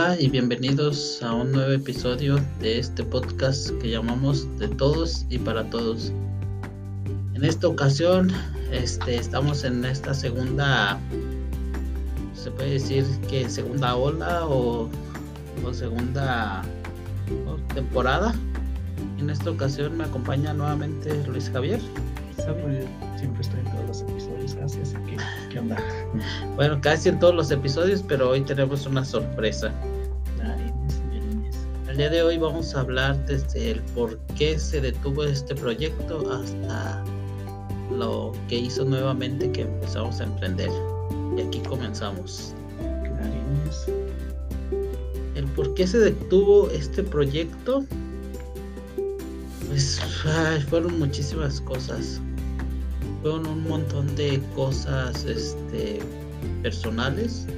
Hola y bienvenidos a un nuevo episodio de este podcast que llamamos De Todos y para Todos. En esta ocasión este, estamos en esta segunda, se puede decir que segunda ola o, segunda temporada. En esta ocasión me acompaña nuevamente Luis Javier. Siempre estoy en todos los episodios, gracias. ¿Qué, ¿Qué onda? Bueno, casi en todos los episodios, pero hoy tenemos una sorpresa. El día de hoy vamos a hablar desde el por qué se detuvo este proyecto hasta lo que hizo nuevamente que empezamos a emprender. Y aquí comenzamos. El por qué se detuvo este proyecto, pues fueron muchísimas cosas. Fueron un montón de cosas este, personales.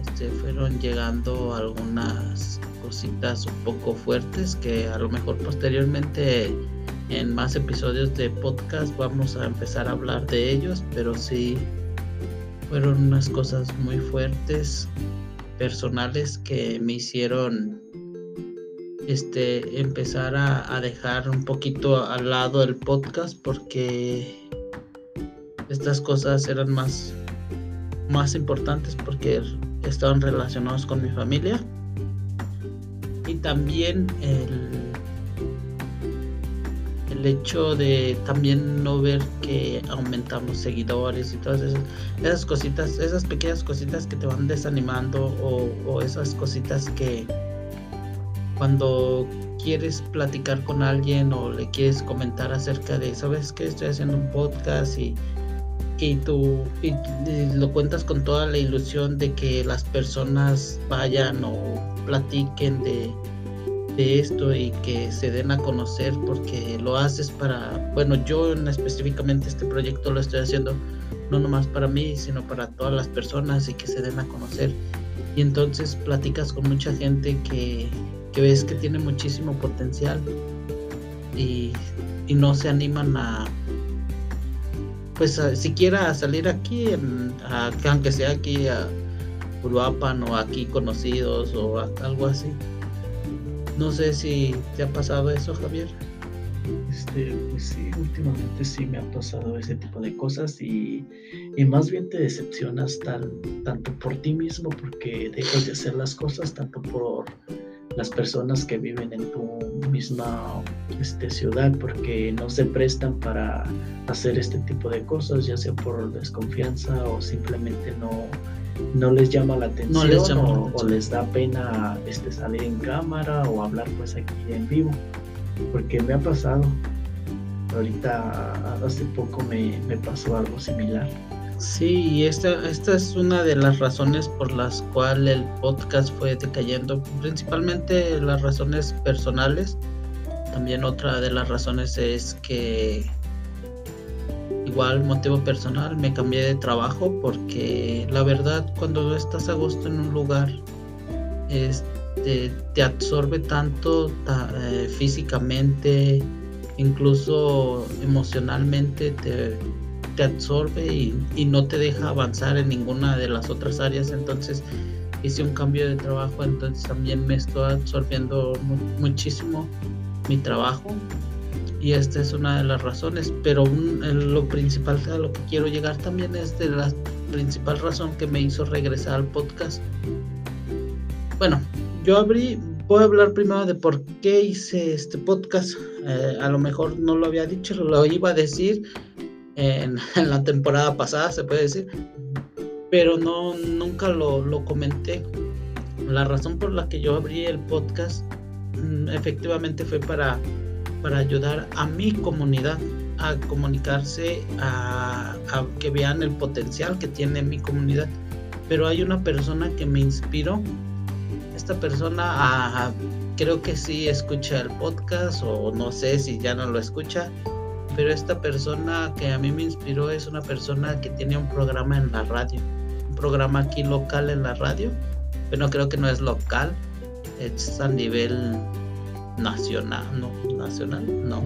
Este, fueron llegando algunas cositas un poco fuertes que a lo mejor posteriormente en más episodios de podcast vamos a empezar a hablar de ellos, pero sí fueron unas cosas muy fuertes personales que me hicieron este empezar a, dejar un poquito al lado el podcast porque estas cosas eran más más importantes porque estaban relacionados con mi familia también el el hecho de también no ver que aumentamos seguidores y todas esas, cositas, esas pequeñas cositas que te van desanimando o, esas cositas que cuando quieres platicar con alguien o le quieres comentar acerca de, ¿sabes que Estoy haciendo un podcast y, y tú y lo cuentas con toda la ilusión de que las personas vayan o platiquen de de esto y que se den a conocer porque lo haces para, bueno, yo en específicamente este proyecto lo estoy haciendo no nomás para mí, sino para todas las personas y que se den a conocer. Y entonces platicas con mucha gente que, que ves que tiene muchísimo potencial y, y no se animan a, pues siquiera a salir aquí, en, aunque sea aquí a Uruapan o aquí conocidos o algo así. No sé si te ha pasado eso, Javier. Este, pues sí, últimamente sí me ha pasado ese tipo de cosas y, y más bien te decepcionas tan, tanto por ti mismo porque dejas de hacer las cosas, tanto por las personas que viven en tu misma este, ciudad porque no se prestan para hacer este tipo de cosas, ya sea por desconfianza o simplemente no, no les llama la atención, o, les da pena este, salir en cámara o hablar pues aquí en vivo, porque me ha pasado. Ahorita hace poco me, pasó algo similar. Sí, y esta, esta es una de las razones por las cuales el podcast fue decayendo, principalmente las razones personales. También otra de las razones es que igual motivo personal me cambié de trabajo porque la verdad cuando estás a gusto en un lugar este, te absorbe tanto eh, físicamente incluso emocionalmente te, te absorbe y, no te deja avanzar en ninguna de las otras áreas. Entonces hice un cambio de trabajo entonces también me estoy absorbiendo muchísimo mi trabajo y esta es una de las razones, pero lo principal a lo que quiero llegar también es de la principal razón que me hizo regresar al podcast. Bueno, yo abrí, voy a hablar primero de por qué hice este podcast. Eh, a lo mejor no lo había dicho, lo iba a decir en, la temporada pasada, se puede decir, pero no, nunca lo, lo comenté. La razón por la que yo abrí el podcast mm, efectivamente fue para para ayudar a mi comunidad a comunicarse, a, que vean el potencial que tiene mi comunidad. Pero hay una persona que me inspiró. Esta persona creo que sí escucha el podcast o no sé si ya no lo escucha. Pero esta persona que a mí me inspiró es una persona que tiene un programa en la radio. Un programa aquí local en la radio. Pero creo que no es local. Es a nivel nacional, no, nacional, no,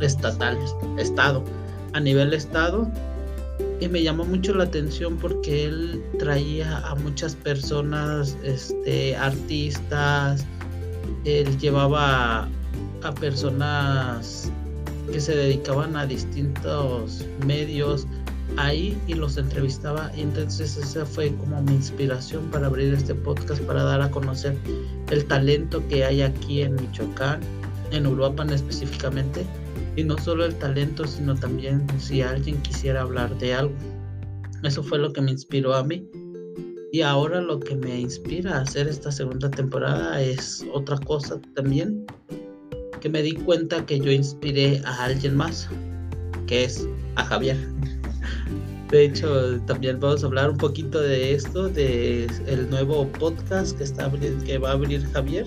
estatal, estado, a nivel estado. y me llamó mucho la atención porque él traía a muchas personas, este, artistas, él llevaba a personas que se dedicaban a distintos medios ahí y los entrevistaba y entonces esa fue como mi inspiración para abrir este podcast para dar a conocer el talento que hay aquí en Michoacán, en Uruapan específicamente y no solo el talento, sino también si alguien quisiera hablar de algo. Eso fue lo que me inspiró a mí. Y ahora lo que me inspira a hacer esta segunda temporada es otra cosa también, que me di cuenta que yo inspiré a alguien más, que es a Javier. De hecho, también vamos a hablar un poquito de esto, de el nuevo podcast que está que va a abrir Javier.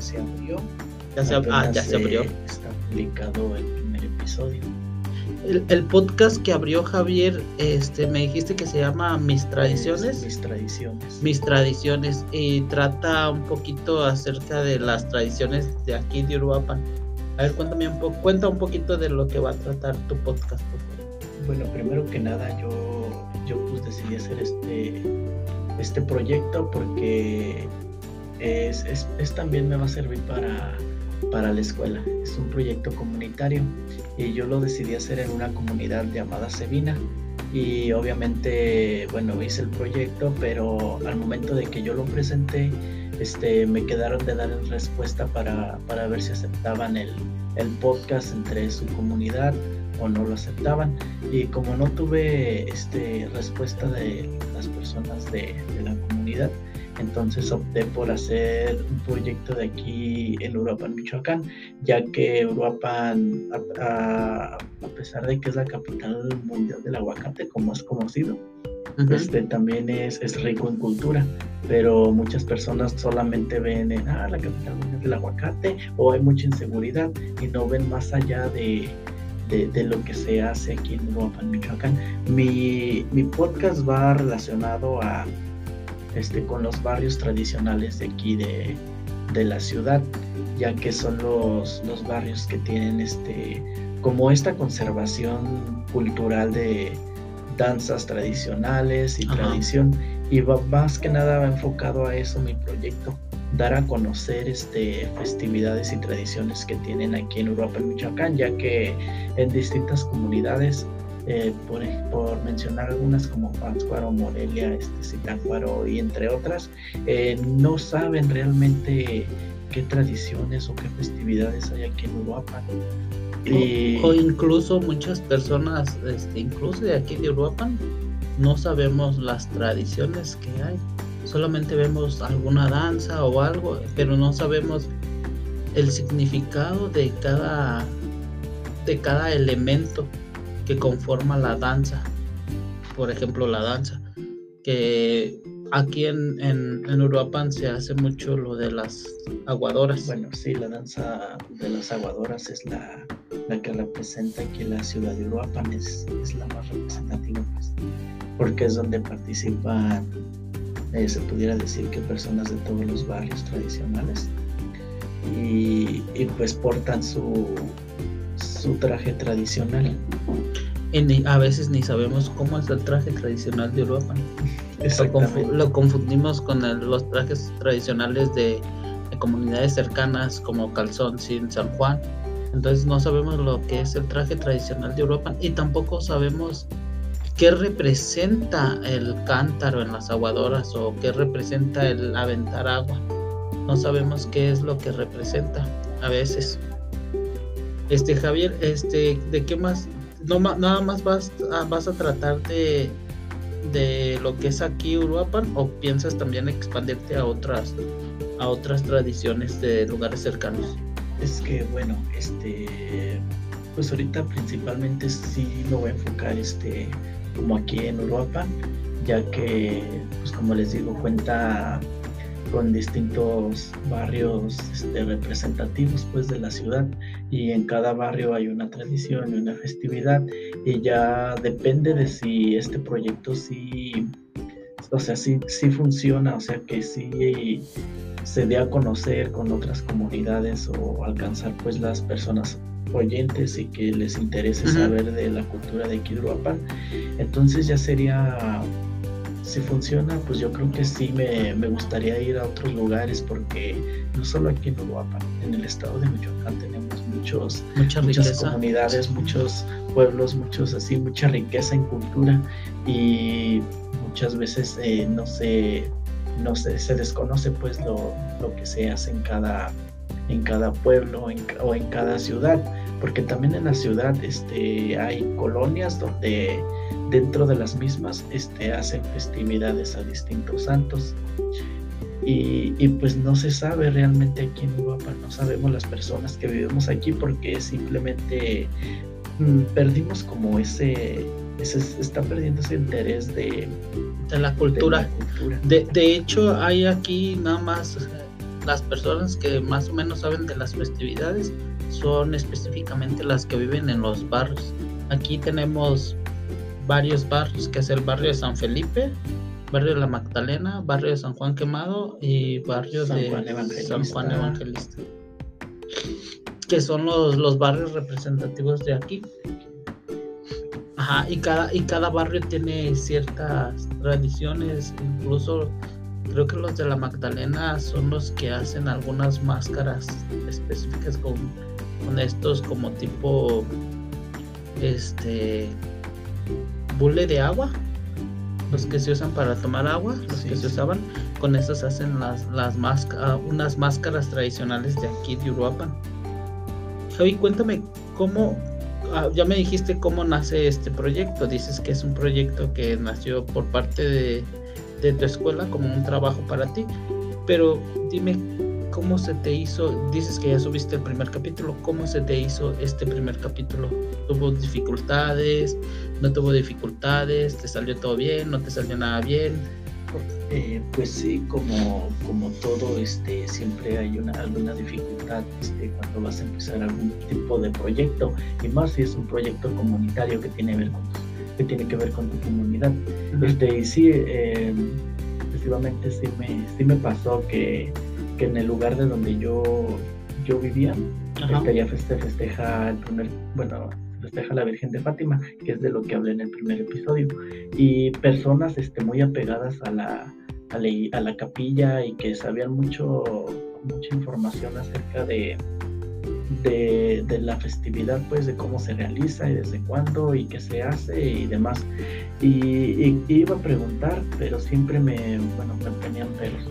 Se abrió ya se, ah, ya se abrió. Está publicado el primer episodio. El, podcast que abrió Javier, este, me dijiste que se llama Mis Tradiciones. Mis Tradiciones. Mis Tradiciones. Y trata un poquito acerca de las tradiciones de aquí de Uruapan. A ver, cuéntame un poco, cuenta un poquito de lo que va a tratar tu podcast, Bueno, primero que nada, yo, yo pues decidí hacer este, este proyecto porque es, es también me va a servir para para la escuela. Es un proyecto comunitario y yo lo decidí hacer en una comunidad llamada Sevina. Y obviamente, bueno, hice el proyecto, pero al momento de que yo lo presenté, este, me quedaron de dar respuesta para, para ver si aceptaban el, el podcast entre su comunidad o no lo aceptaban. Y como no tuve este, respuesta de las personas de, de la comunidad, entonces opté por hacer un proyecto de aquí en Uruapan, Michoacán, ya que Uruapan, a, pesar de que es la capital mundial del aguacate, como es conocido, este, también es, es, rico en cultura, pero muchas personas solamente ven en ah, la capital mundial del aguacate o hay mucha inseguridad y no ven más allá de, de, lo que se hace aquí en Uruapan, Michoacán. Mi, mi podcast va relacionado a este, con los barrios tradicionales de aquí de, la ciudad, ya que son los, los barrios que tienen este, como esta conservación cultural de danzas tradicionales y tradición. Y va, más que nada va enfocado a eso mi proyecto, dar a conocer este, festividades y tradiciones que tienen aquí en Europa, en Michoacán, ya que en distintas comunidades eh, por, mencionar algunas como Pátzcuaro, Morelia, este, Zitácuaro y entre otras, eh, no saben realmente qué tradiciones o qué festividades hay aquí en Uruapan. O, incluso muchas personas, este, incluso de aquí de Uruapan, no sabemos las tradiciones que hay. Solamente vemos alguna danza o algo, pero no sabemos el significado de cada de cada elemento que conforma la danza. Por ejemplo, la danza. Que aquí en, en, Uruapan se hace mucho lo de las aguadoras. Bueno, sí, la danza de las aguadoras es la, la que representa aquí la ciudad de Uruapan, es, es la más representativa, pues, porque es donde participan, eh, se pudiera decir que personas de todos los barrios tradicionales y, y pues portan su, su traje tradicional. a veces ni sabemos cómo es el traje tradicional de Europa. Lo, confundimos con los trajes tradicionales de, comunidades cercanas como Calzón, Sin, San Juan. Entonces no sabemos lo que es el traje tradicional de Europa y tampoco sabemos qué representa el cántaro en las aguadoras o qué representa el aventar agua. No sabemos qué es lo que representa a veces. Este, Javier, este, ¿de qué más? No, nada más vas a, vas a tratar de, de lo que es aquí Uruapan o piensas también expandirte a otras a otras tradiciones de lugares cercanos? Es que bueno, este pues ahorita principalmente sí me voy a enfocar este como aquí en Uruapan, ya que pues como les digo cuenta con distintos barrios este, representativos pues de la ciudad. Y en cada barrio hay una tradición y una festividad. Y ya depende de si este proyecto sí o sea sí, sí funciona o sea que sí se dé a conocer con otras comunidades o alcanzar pues las personas oyentes y que les interese saber de la cultura de Kidruapan. Entonces ya sería, si funciona, pues yo creo que sí me, me gustaría ir a otros lugares porque no solo aquí en Uruapan, en el estado de Michoacán tenemos muchos, muchas comunidades, muchos pueblos, muchos así, mucha riqueza en cultura y muchas veces eh, no se no se, se desconoce pues lo, lo, que se hace en cada en cada pueblo o en cada ciudad porque también en la ciudad este, hay colonias donde dentro de las mismas este, hacen festividades a distintos santos y, y, pues no se sabe realmente aquí en Uruapan, no sabemos las personas que vivimos aquí porque simplemente mm, perdimos como ese, ese, está perdiendo ese interés de, de la cultura. De, de, hecho, hay aquí nada más las personas que más o menos saben de las festividades son específicamente las que viven en los barrios. Aquí tenemos varios barrios, que es el barrio de San Felipe, barrio de la Magdalena, barrio de San Juan Quemado y barrio de San Juan Evangelista. Que son los, los barrios representativos de aquí. Ajá, y cada, y cada barrio tiene ciertas tradiciones, incluso creo que los de la Magdalena son los que hacen algunas máscaras específicas con, con estos como tipo este bule de agua. Los que se usan para tomar agua, los que se usaban, con esos hacen las, las unas máscaras tradicionales de aquí de Uruapan. Javi, cuéntame cómo, ah, ya me dijiste cómo nace este proyecto, dices que es un proyecto que nació por parte de, de tu escuela como un trabajo para ti, pero dime cómo se te hizo, dices que ya subiste el primer capítulo, cómo se te hizo este primer capítulo, tuvo dificultades, no tuvo dificultades, te salió todo bien, no te salió nada bien. Eh, pues sí, como, como todo, este, siempre hay una, alguna dificultad este, cuando vas a empezar algún tipo de proyecto, y más si es un proyecto comunitario que tiene, ver con, que, tiene que ver con tu comunidad. este, y sí, eh, efectivamente sí me, sí me pasó que, que, en el lugar de donde yo, yo vivía, este, ya festeja el primer, bueno, festeja la Virgen de Fátima, que es de lo que hablé en el primer episodio, y personas este, muy apegadas a la, a la, capilla y que sabían mucho, mucha información acerca de, de, la festividad, pues de cómo se realiza y desde cuándo y qué se hace y demás. Y, iba a preguntar, pero siempre me, bueno, me ponían pelos.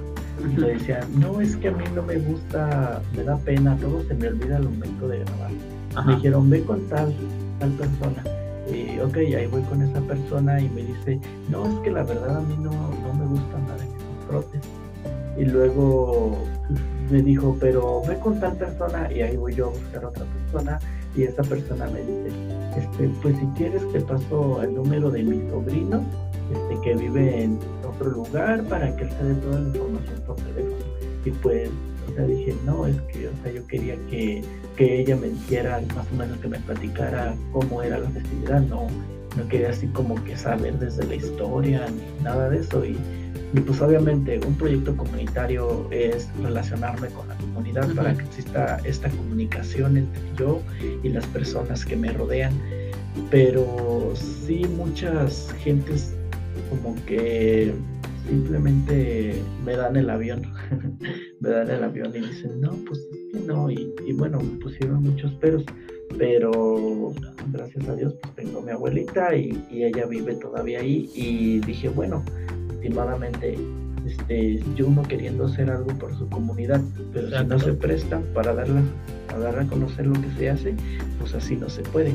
Y le decía, no, es que a mí no me gusta, me da pena, todo se me olvida al momento de grabar. Me dijeron, ve con tal, tal persona. Y ok, ahí voy con esa persona y me dice, no, es que la verdad a mí no, no me gusta nada que me frotes. Y luego me dijo, pero ve con tal persona y ahí voy yo a buscar otra persona y esa persona me dice, este, pues si quieres te paso el número de mi sobrino este, que vive en otro lugar para que él te dé toda la información por teléfono. Y pues o sea, dije, no, es que, o sea, yo quería que, que ella me dijera, más o menos que me platicara cómo era la festividad, no, no quería así como que saber desde la historia ni nada de eso. Y, y pues obviamente un proyecto comunitario es relacionarme con la comunidad para que exista esta comunicación entre yo y las personas que me rodean. Pero sí muchas gentes como que simplemente me dan el avión, me dan el avión y dicen, no, pues es no, y, bueno, me pusieron muchos peros, pero gracias a Dios pues tengo mi abuelita y, ella vive todavía ahí. Y dije, bueno, últimamente este, yo uno queriendo hacer algo por su comunidad, pero si no se presta para darla, para dar a conocer lo que se hace, pues así no se puede.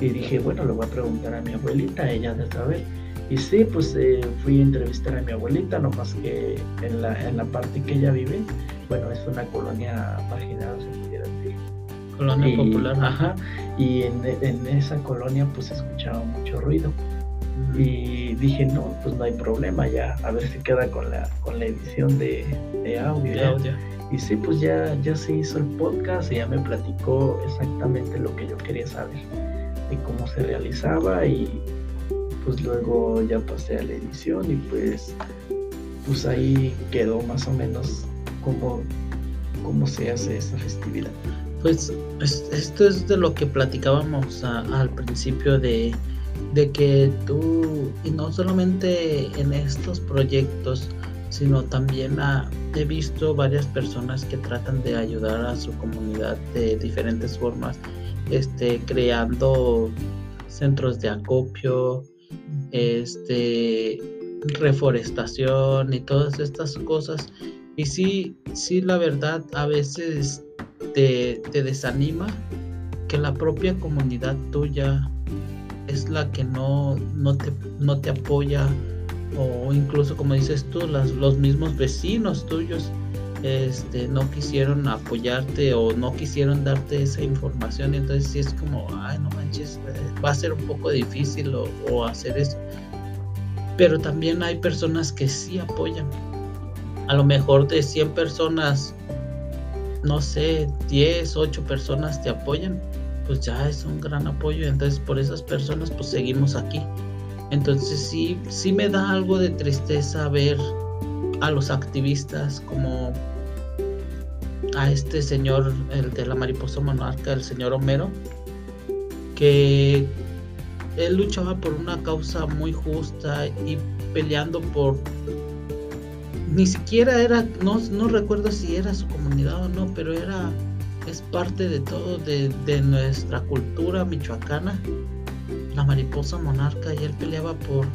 Y dije, bueno, lo voy a preguntar a mi abuelita, ella de saber y sí, pues eh, fui a entrevistar a mi abuelita, nomás que en la, en la parte que ella vive, bueno, es una colonia marginada, se pudiera decir. Colonia popular. Ajá, y en, en, esa colonia pues escuchaba mucho ruido. Y dije, no, pues no hay problema, ya, a ver si queda con la, con la edición de, de audio. Y sí, pues ya, ya se hizo el podcast y ya me platicó exactamente lo que yo quería saber, y cómo se realizaba y pues luego ya pasé a la edición y pues pues ahí quedó más o menos cómo, cómo se hace esa festividad. Pues esto es de lo que platicábamos al principio de, de que tú, y no solamente en estos proyectos, sino también he visto varias personas que tratan de ayudar a su comunidad de diferentes formas, este, creando centros de acopio, este, reforestación y todas estas cosas. Y sí, sí, la verdad, a veces te, te desanima que la propia comunidad tuya es la que no, no, te, no te apoya o incluso como dices tú, los mismos vecinos tuyos este, no quisieron apoyarte o no quisieron darte esa información, entonces sí es como, ay, no manches, eh, va a ser un poco difícil o, hacer eso. Pero también hay personas que sí apoyan. A lo mejor de 100 personas, no sé, 10, 8 personas te apoyan, pues ya es un gran apoyo. Entonces por esas personas pues seguimos aquí. Entonces sí, sí me da algo de tristeza ver a los activistas como a este señor, el de la mariposa monarca, el señor Homero, que él luchaba por una causa muy justa y peleando por ni siquiera era no, no recuerdo si era su comunidad o no pero era es parte de todo de, de nuestra cultura michoacana la mariposa monarca y él peleaba por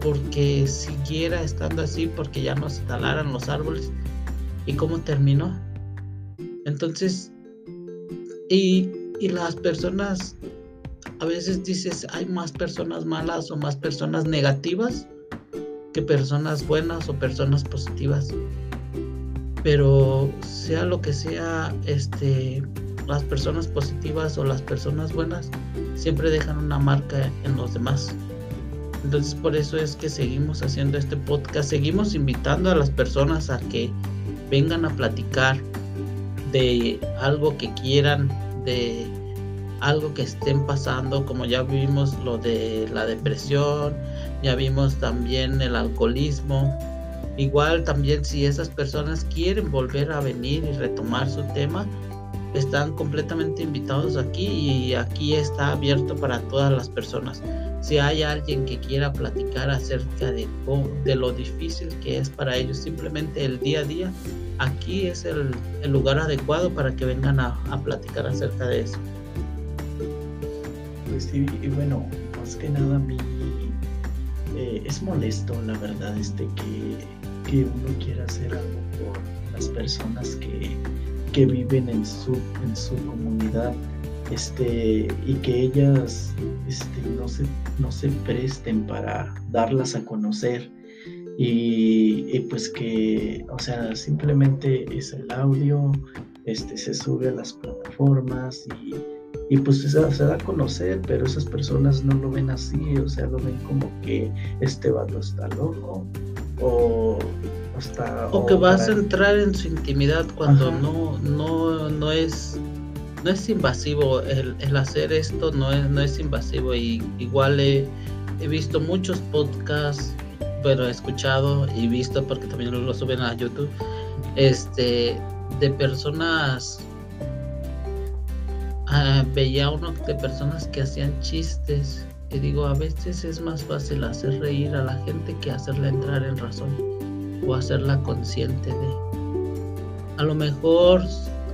porque siguiera estando así, porque ya no se talaran los árboles. ¿Y cómo terminó? Entonces, y, y las personas, a veces dices, hay más personas malas o más personas negativas que personas buenas o personas positivas. Pero sea lo que sea, este, las personas positivas o las personas buenas siempre dejan una marca en los demás. Entonces por eso es que seguimos haciendo este podcast, seguimos invitando a las personas a que vengan a platicar de algo que quieran, de algo que estén pasando, como ya vimos lo de la depresión, ya vimos también el alcoholismo. Igual también si esas personas quieren volver a venir y retomar su tema, están completamente invitados aquí y aquí está abierto para todas las personas. Si hay alguien que quiera platicar acerca de, de lo difícil que es para ellos simplemente el día a día, aquí es el, lugar adecuado para que vengan a, platicar acerca de eso. Pues sí, y bueno, más que nada a mí eh, es molesto, la verdad, este que, que uno quiera hacer algo por las personas que que viven en su, en su comunidad este, y que ellas este, no, se, no se presten para darlas a conocer. Y, pues que, o sea, simplemente es el audio, este, se sube a las plataformas y, y pues se, se, da a conocer, pero esas personas no lo ven así, o sea, lo ven como que este vato está loco o o que vas a entrar en su intimidad cuando no, no, no es no es invasivo. El, hacer esto no es no es invasivo. Y igual he, visto muchos podcasts pero he escuchado y visto porque también lo, suben a YouTube este de personas ah, veía uno de personas que hacían chistes y digo a veces es más fácil hacer reír a la gente que hacerla entrar en razón o hacerla consciente de. A lo mejor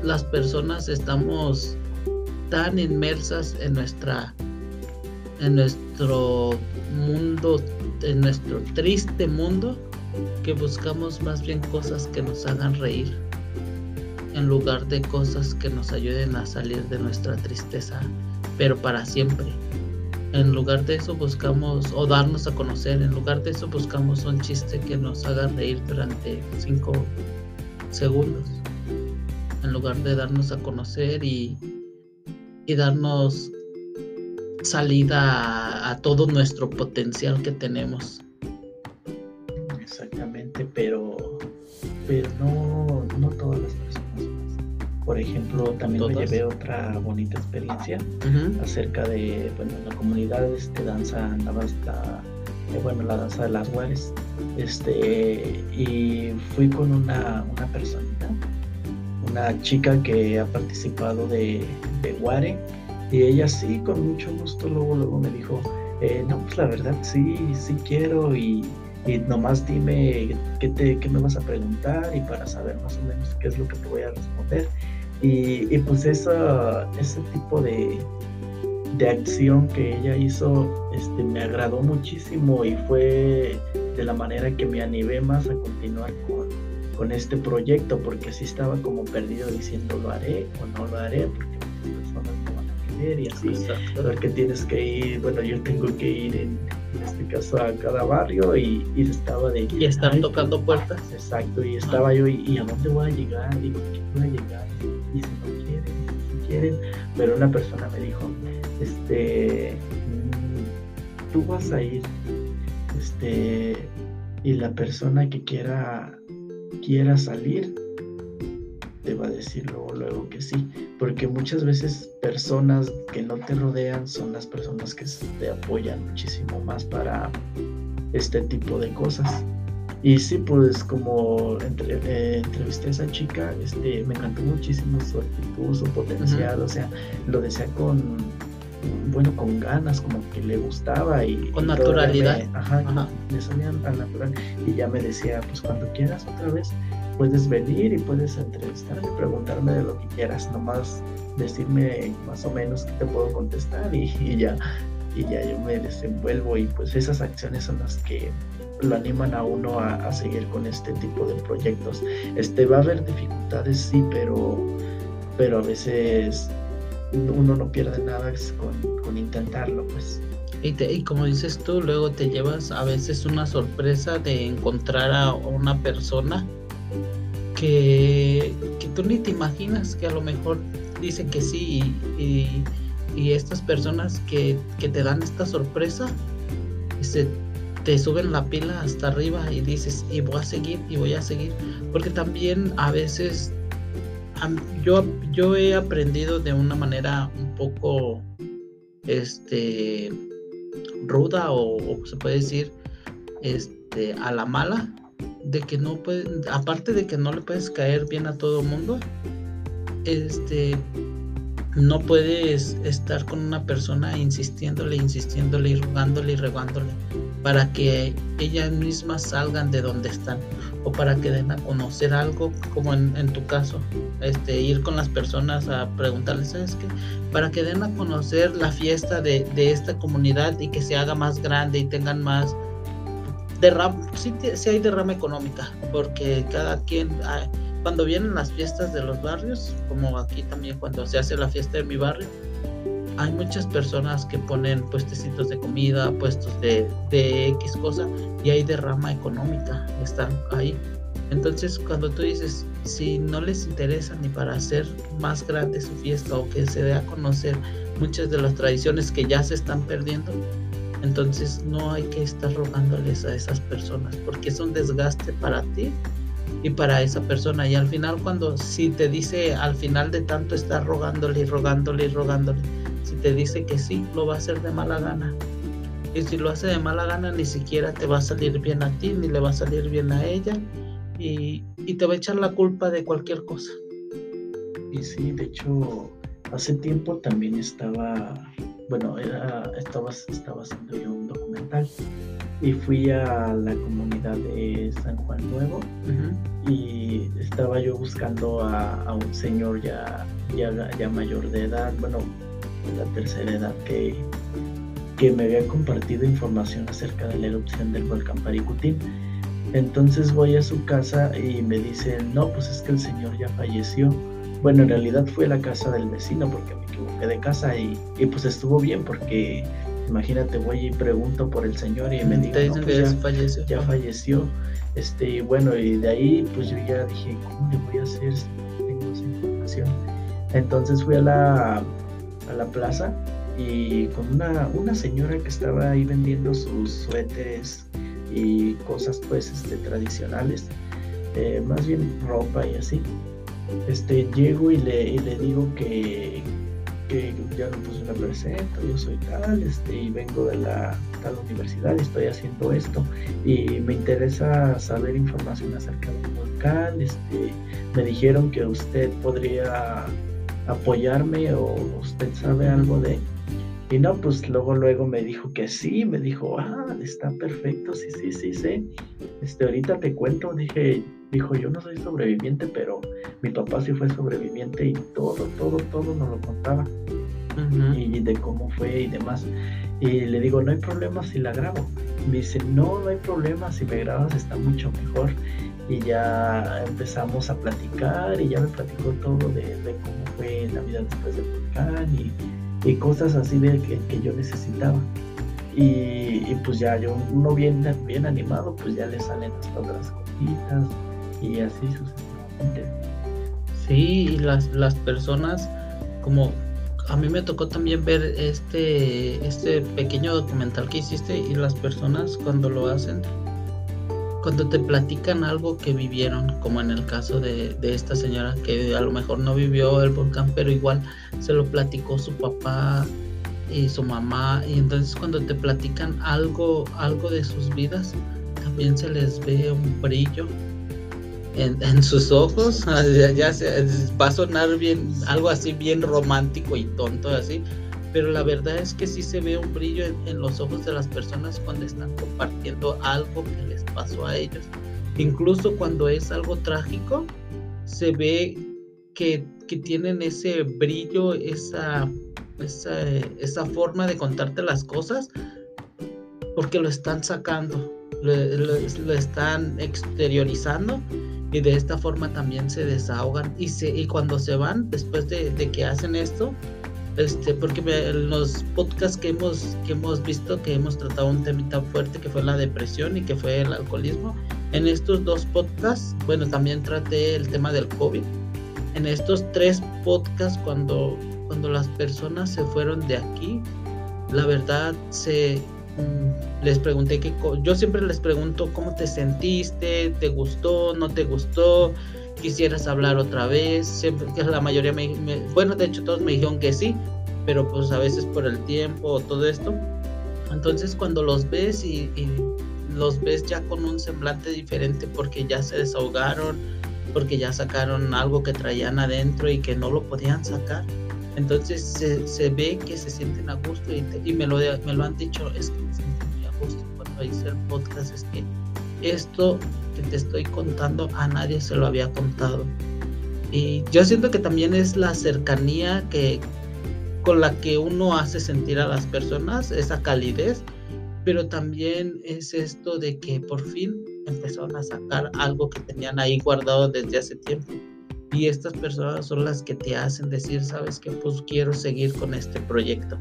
las personas estamos tan inmersas en nuestra en nuestro mundo, en nuestro triste mundo, que buscamos más bien cosas que nos hagan reír, en lugar de cosas que nos ayuden a salir de nuestra tristeza, pero para siempre. En lugar de eso buscamos o darnos a conocer, en lugar de eso buscamos un chiste que nos haga reír durante cinco segundos. En lugar de darnos a conocer y, y darnos salida a, todo nuestro potencial que tenemos. Exactamente, pero, pero no, por ejemplo, también me llevé otra bonita experiencia acerca de, bueno, la comunidad de este, danza andaba hasta eh, bueno, la danza de las guares, este, y fui con una, una personita, una chica que ha participado de, de Guare, y ella sí, con mucho gusto, luego, luego me dijo, eh, no, pues la verdad sí, sí quiero y, y nomás dime qué, te, qué me vas a preguntar y para saber más o menos qué es lo que te voy a responder. Y, y pues esa, ese tipo de, de acción que ella hizo este, me agradó muchísimo y fue de la manera que me animé más a continuar con, con este proyecto porque así estaba como perdido diciendo lo haré o no lo haré porque muchas personas no van a querer y así porque tienes que ir bueno yo tengo que ir en, este caso a cada barrio y, y estaba de y estar tocando puertas exacto y estaba yo y, y, a dónde voy a llegar y con quién voy a llegar pero una persona me dijo este, mm, tú vas a ir, este, y la persona que quiera, quiera salir, te va a decir luego, luego que sí, porque muchas veces personas que no te rodean son las personas que te apoyan muchísimo más para este tipo de cosas. Y sí, pues como entre, eh, entrevisté a esa chica, este, me encantó muchísimo su actitud, su potencial, o sea, lo decía con, bueno, con ganas, como que le gustaba y... Con naturalidad. ajá, le salía tan natural. Y ya me decía, pues cuando quieras otra vez, puedes venir y puedes entrevistarme, preguntarme de lo que quieras, nomás decirme más o menos qué te puedo contestar y, ya y ya yo me desenvuelvo y pues esas acciones son las que lo animan a uno a, a, seguir con este tipo de proyectos. Este va a haber dificultades sí, pero pero a veces uno no pierde nada con, con intentarlo, pues. Y, como dices tú, luego te llevas a veces una sorpresa de encontrar a una persona que, que tú ni te imaginas que a lo mejor dice que sí y, y, estas personas que, que, te dan esta sorpresa se, te suben la pila hasta arriba y dices y voy a seguir y voy a seguir porque también a veces yo, yo he aprendido de una manera un poco este ruda o, se puede decir este a la mala de que no puede, aparte de que no le puedes caer bien a todo mundo este no puedes estar con una persona insistiéndole, insistiéndole y rogándole y regándole para que ellas mismas salgan de donde están o para que den a conocer algo como en, tu caso, este, ir con las personas a preguntarles, ¿sabes qué? Para que den a conocer la fiesta de, esta comunidad y que se haga más grande y tengan más derrama, sí, sí hay derrama económica, porque cada quien... Ah, cuando vienen las fiestas de los barrios, como aquí también cuando se hace la fiesta de mi barrio, hay muchas personas que ponen puestecitos de comida, puestos de, de X cosa, y hay derrama económica, están ahí. Entonces, cuando tú dices, si no les interesa ni para hacer más grande su fiesta o que se dé a conocer muchas de las tradiciones que ya se están perdiendo, entonces no hay que estar rogándoles a esas personas porque es un desgaste para ti y para esa persona. Y al final, cuando si te dice, al final de tanto estar rogándole y rogándole y rogándole, si te dice que sí, lo va a hacer de mala gana. Y si lo hace de mala gana, ni siquiera te va a salir bien a ti, ni le va a salir bien a ella. Y, y te va a echar la culpa de cualquier cosa. Y sí, de hecho, hace tiempo también estaba, bueno, era, estaba, estaba haciendo yo un documental y fui a la comunidad de San Juan Nuevo y estaba yo buscando a, un señor ya, ya, ya, mayor de edad, bueno, de la tercera edad, que, que me había compartido información acerca de la erupción del volcán Paricutín. Entonces voy a su casa y me dicen, no, pues es que el señor ya falleció. Bueno, en realidad fue a la casa del vecino porque me equivoqué de casa y, y pues estuvo bien porque Imagínate, voy y pregunto por el señor y me dicen no, pues ya, falleció. ya falleció. Este, bueno, y de ahí pues yo ya dije, ¿cómo le voy a hacer si no tengo esa información? Entonces fui a la, a la plaza y con una, una señora que estaba ahí vendiendo sus suéteres y cosas pues este, tradicionales, eh, más bien ropa y así. Este, llego y le, y le digo que, que ya pues me presento, yo soy tal, este, y vengo de la tal universidad y estoy haciendo esto, y me interesa saber información acerca del volcán, este, me dijeron que usted podría apoyarme o usted sabe algo de y no, pues luego, luego me dijo que sí, me dijo, ah, está perfecto, sí, sí, sí, sí. Este, ahorita te cuento, dije, dijo, yo no soy sobreviviente, pero mi papá sí fue sobreviviente y todo, todo, todo nos lo contaba. Y de cómo fue y demás. Y le digo, no hay problema si la grabo. Me dice, no, no hay problema, si me grabas está mucho mejor. Y ya empezamos a platicar y ya me platicó todo de, de cómo fue la vida después del volcán y y cosas así de que, que yo necesitaba. Y, pues ya yo, uno bien, bien animado, pues ya le salen hasta otras cositas y así sucesivamente. Sí, y las, las personas, como a mí me tocó también ver este, este pequeño documental que hiciste y las personas cuando lo hacen cuando te platican algo que vivieron, como en el caso de, esta señora que a lo mejor no vivió el volcán, pero igual se lo platicó su papá y su mamá, y entonces cuando te platican algo, algo de sus vidas, también se les ve un brillo en, sus ojos, ya, se, va a sonar bien, algo así bien romántico y tonto así, pero la verdad es que sí se ve un brillo en, los ojos de las personas cuando están compartiendo algo que les pasó a ellos. Incluso cuando es algo trágico, se ve que, tienen ese brillo, esa, esa, forma de contarte las cosas, porque lo están sacando, lo, están exteriorizando y de esta forma también se desahogan y, se, y cuando se van, después de, de que hacen esto, este, porque en los podcasts que hemos, que hemos visto, que hemos tratado un tema tan fuerte que fue la depresión y que fue el alcoholismo, en estos dos podcasts, bueno, también traté el tema del COVID. En estos tres podcasts, cuando, cuando las personas se fueron de aquí, la verdad se les pregunté que yo siempre les pregunto cómo te sentiste, te gustó, no te gustó, quisieras hablar otra vez, siempre que la mayoría me, bueno, de hecho todos me dijeron que sí, pero pues a veces por el tiempo o todo esto. Entonces cuando los ves y, los ves ya con un semblante diferente porque ya se desahogaron, porque ya sacaron algo que traían adentro y que no lo podían sacar. Entonces se, ve que se sienten a gusto y, me, lo, me lo han dicho, es que me siento muy a gusto cuando hice el podcast, es que esto que te estoy contando a nadie se lo había contado. Y yo siento que también es la cercanía que con la que uno hace sentir a las personas, esa calidez, pero también es esto de que por fin empezaron a sacar algo que tenían ahí guardado desde hace tiempo. Y estas personas son las que te hacen decir, sabes que pues quiero seguir con este proyecto,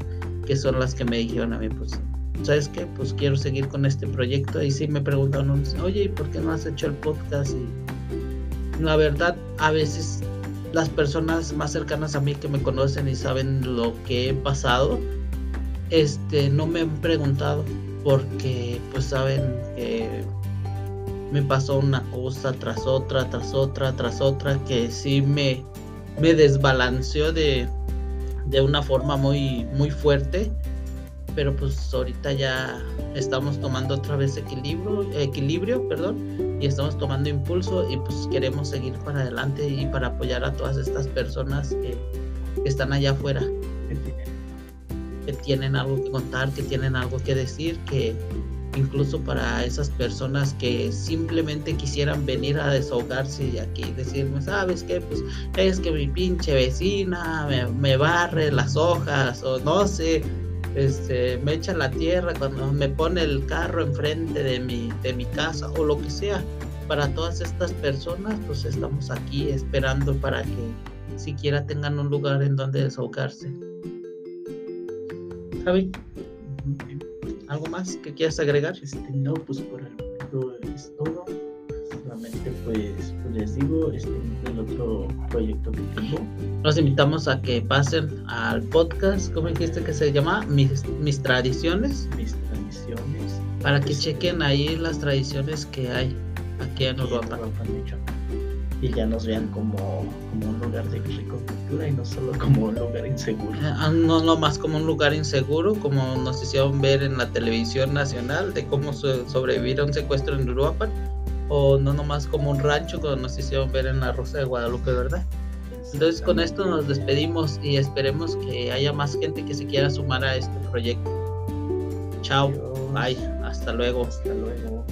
que son las que me dijeron a mí, pues ¿sabes qué? Pues quiero seguir con este proyecto. Y sí me preguntaron, oye, ¿y por qué no has hecho el podcast? Y la verdad, a veces las personas más cercanas a mí que me conocen y saben lo que he pasado, este, no me han preguntado porque pues saben que me pasó una cosa tras otra, tras otra, tras otra, que sí me, me desbalanceó de, de una forma muy, muy fuerte. Pero pues ahorita ya estamos tomando otra vez equilibrio, equilibrio, perdón, y estamos tomando impulso y pues queremos seguir para adelante y para apoyar a todas estas personas que, están allá afuera, que tienen algo que contar, que tienen algo que decir, que incluso para esas personas que simplemente quisieran venir a desahogarse y aquí decirme, ¿sabes qué? Pues es que mi pinche vecina me, barre las hojas o no sé, este, me echa la tierra, cuando me pone el carro enfrente de mi, de mi casa o lo que sea. Para todas estas personas, pues estamos aquí esperando para que siquiera tengan un lugar en donde desahogarse. ¿Algo más que quieras agregar? Este, no, pues por el momento es todo pues, pues, les digo, este el otro proyecto que tengo. Los invitamos a que pasen al podcast, ¿cómo dijiste que se llama? Mis, mis tradiciones. Mis tradiciones. Para que chequen ahí las tradiciones que hay aquí en Europa. Y ya nos vean como, como un lugar de agricultura y no solo como un lugar inseguro. Eh, ah, no, no más como un lugar inseguro, como nos hicieron ver en la televisión nacional de cómo sobrevivir a un secuestro en Uruapan, o no nomás como un rancho como nos hicieron ver en la Rosa de Guadalupe, ¿verdad? Entonces con esto nos despedimos y esperemos que haya más gente que se quiera sumar a este proyecto. Chao, bye, hasta luego. Hasta luego.